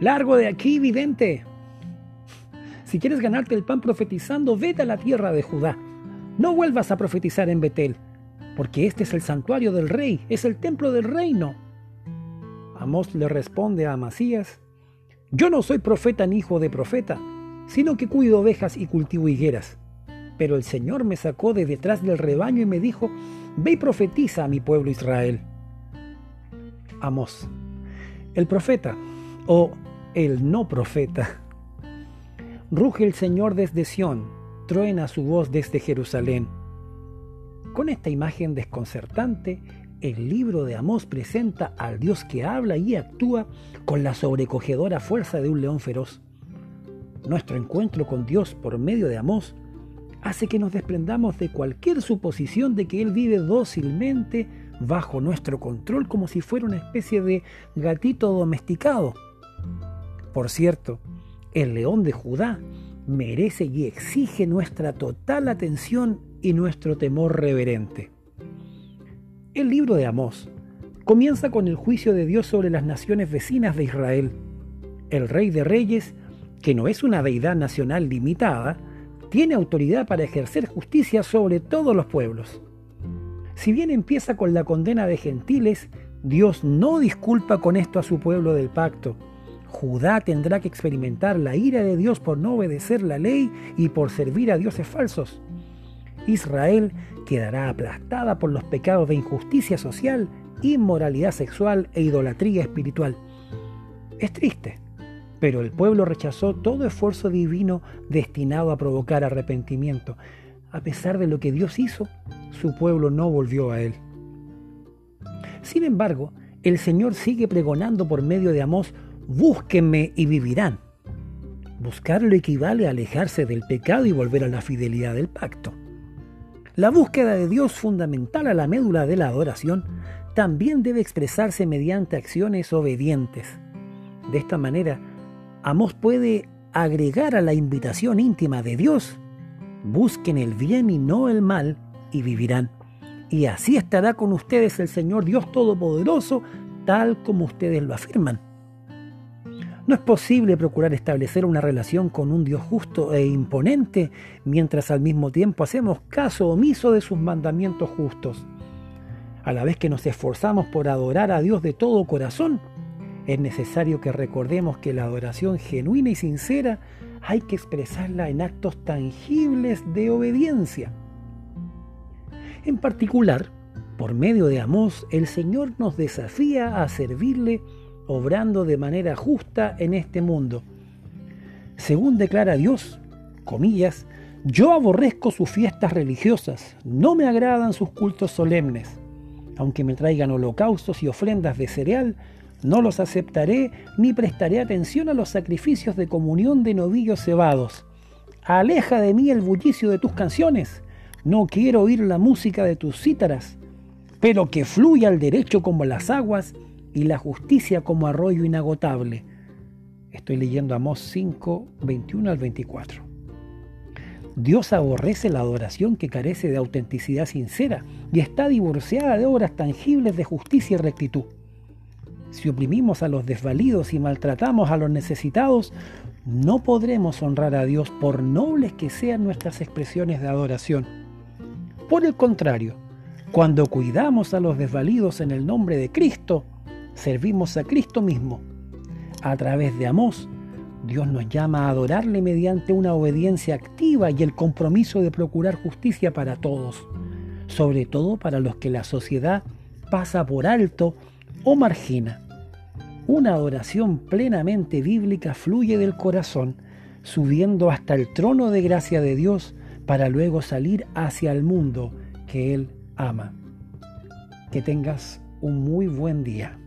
Largo de aquí, vidente. Si quieres ganarte el pan profetizando, vete a la tierra de Judá. No vuelvas a profetizar en Betel, porque este es el santuario del rey, es el templo del reino. Amós le responde a Amasías, Yo no soy profeta ni hijo de profeta, sino que cuido ovejas y cultivo higueras. Pero el Señor me sacó de detrás del rebaño y me dijo, Ve y profetiza a mi pueblo Israel. Amós, el profeta o el no profeta. Ruge el Señor desde Sión, truena su voz desde Jerusalén. Con esta imagen desconcertante, el libro de Amós presenta al Dios que habla y actúa con la sobrecogedora fuerza de un león feroz. Nuestro encuentro con Dios por medio de Amós hace que nos desprendamos de cualquier suposición de que Él vive dócilmente bajo nuestro control como si fuera una especie de gatito domesticado. Por cierto, el león de Judá merece y exige nuestra total atención y nuestro temor reverente. El libro de Amós comienza con el juicio de Dios sobre las naciones vecinas de Israel. El rey de reyes, que no es una deidad nacional limitada, tiene autoridad para ejercer justicia sobre todos los pueblos. Si bien empieza con la condena de gentiles, Dios no disculpa con esto a su pueblo del pacto. Judá tendrá que experimentar la ira de Dios por no obedecer la ley y por servir a dioses falsos. Israel quedará aplastada por los pecados de injusticia social, inmoralidad sexual e idolatría espiritual. Es triste, pero el pueblo rechazó todo esfuerzo divino destinado a provocar arrepentimiento. A pesar de lo que Dios hizo, su pueblo no volvió a él. Sin embargo, el Señor sigue pregonando por medio de Amós, búsquenme y vivirán. Buscarlo equivale a alejarse del pecado y volver a la fidelidad del pacto. La búsqueda de Dios fundamental a la médula de la adoración también debe expresarse mediante acciones obedientes. De esta manera, Amós puede agregar a la invitación íntima de Dios, busquen el bien y no el mal y vivirán. Y así estará con ustedes el Señor Dios Todopoderoso, tal como ustedes lo afirman. No es posible procurar establecer una relación con un Dios justo e imponente mientras al mismo tiempo hacemos caso omiso de sus mandamientos justos. A la vez que nos esforzamos por adorar a Dios de todo corazón, es necesario que recordemos que la adoración genuina y sincera hay que expresarla en actos tangibles de obediencia. En particular, por medio de Amós, el Señor nos desafía a servirle obrando de manera justa en este mundo. Según declara Dios, comillas, yo aborrezco sus fiestas religiosas, no me agradan sus cultos solemnes. Aunque me traigan holocaustos y ofrendas de cereal, no los aceptaré ni prestaré atención a los sacrificios de comunión de novillos cebados. Aleja de mí el bullicio de tus canciones. No quiero oír la música de tus cítaras, pero que fluya el derecho como las aguas y la justicia como arroyo inagotable. Estoy leyendo Amós 5, 21 al 24. Dios aborrece la adoración que carece de autenticidad sincera y está divorciada de obras tangibles de justicia y rectitud. Si oprimimos a los desvalidos y maltratamos a los necesitados, no podremos honrar a Dios por nobles que sean nuestras expresiones de adoración. Por el contrario, cuando cuidamos a los desvalidos en el nombre de Cristo, servimos a Cristo mismo. A través de Amós, Dios nos llama a adorarle mediante una obediencia activa y el compromiso de procurar justicia para todos, sobre todo para los que la sociedad pasa por alto o margina. Una adoración plenamente bíblica fluye del corazón, subiendo hasta el trono de gracia de Dios para luego salir hacia el mundo que Él ama. Que tengas un muy buen día.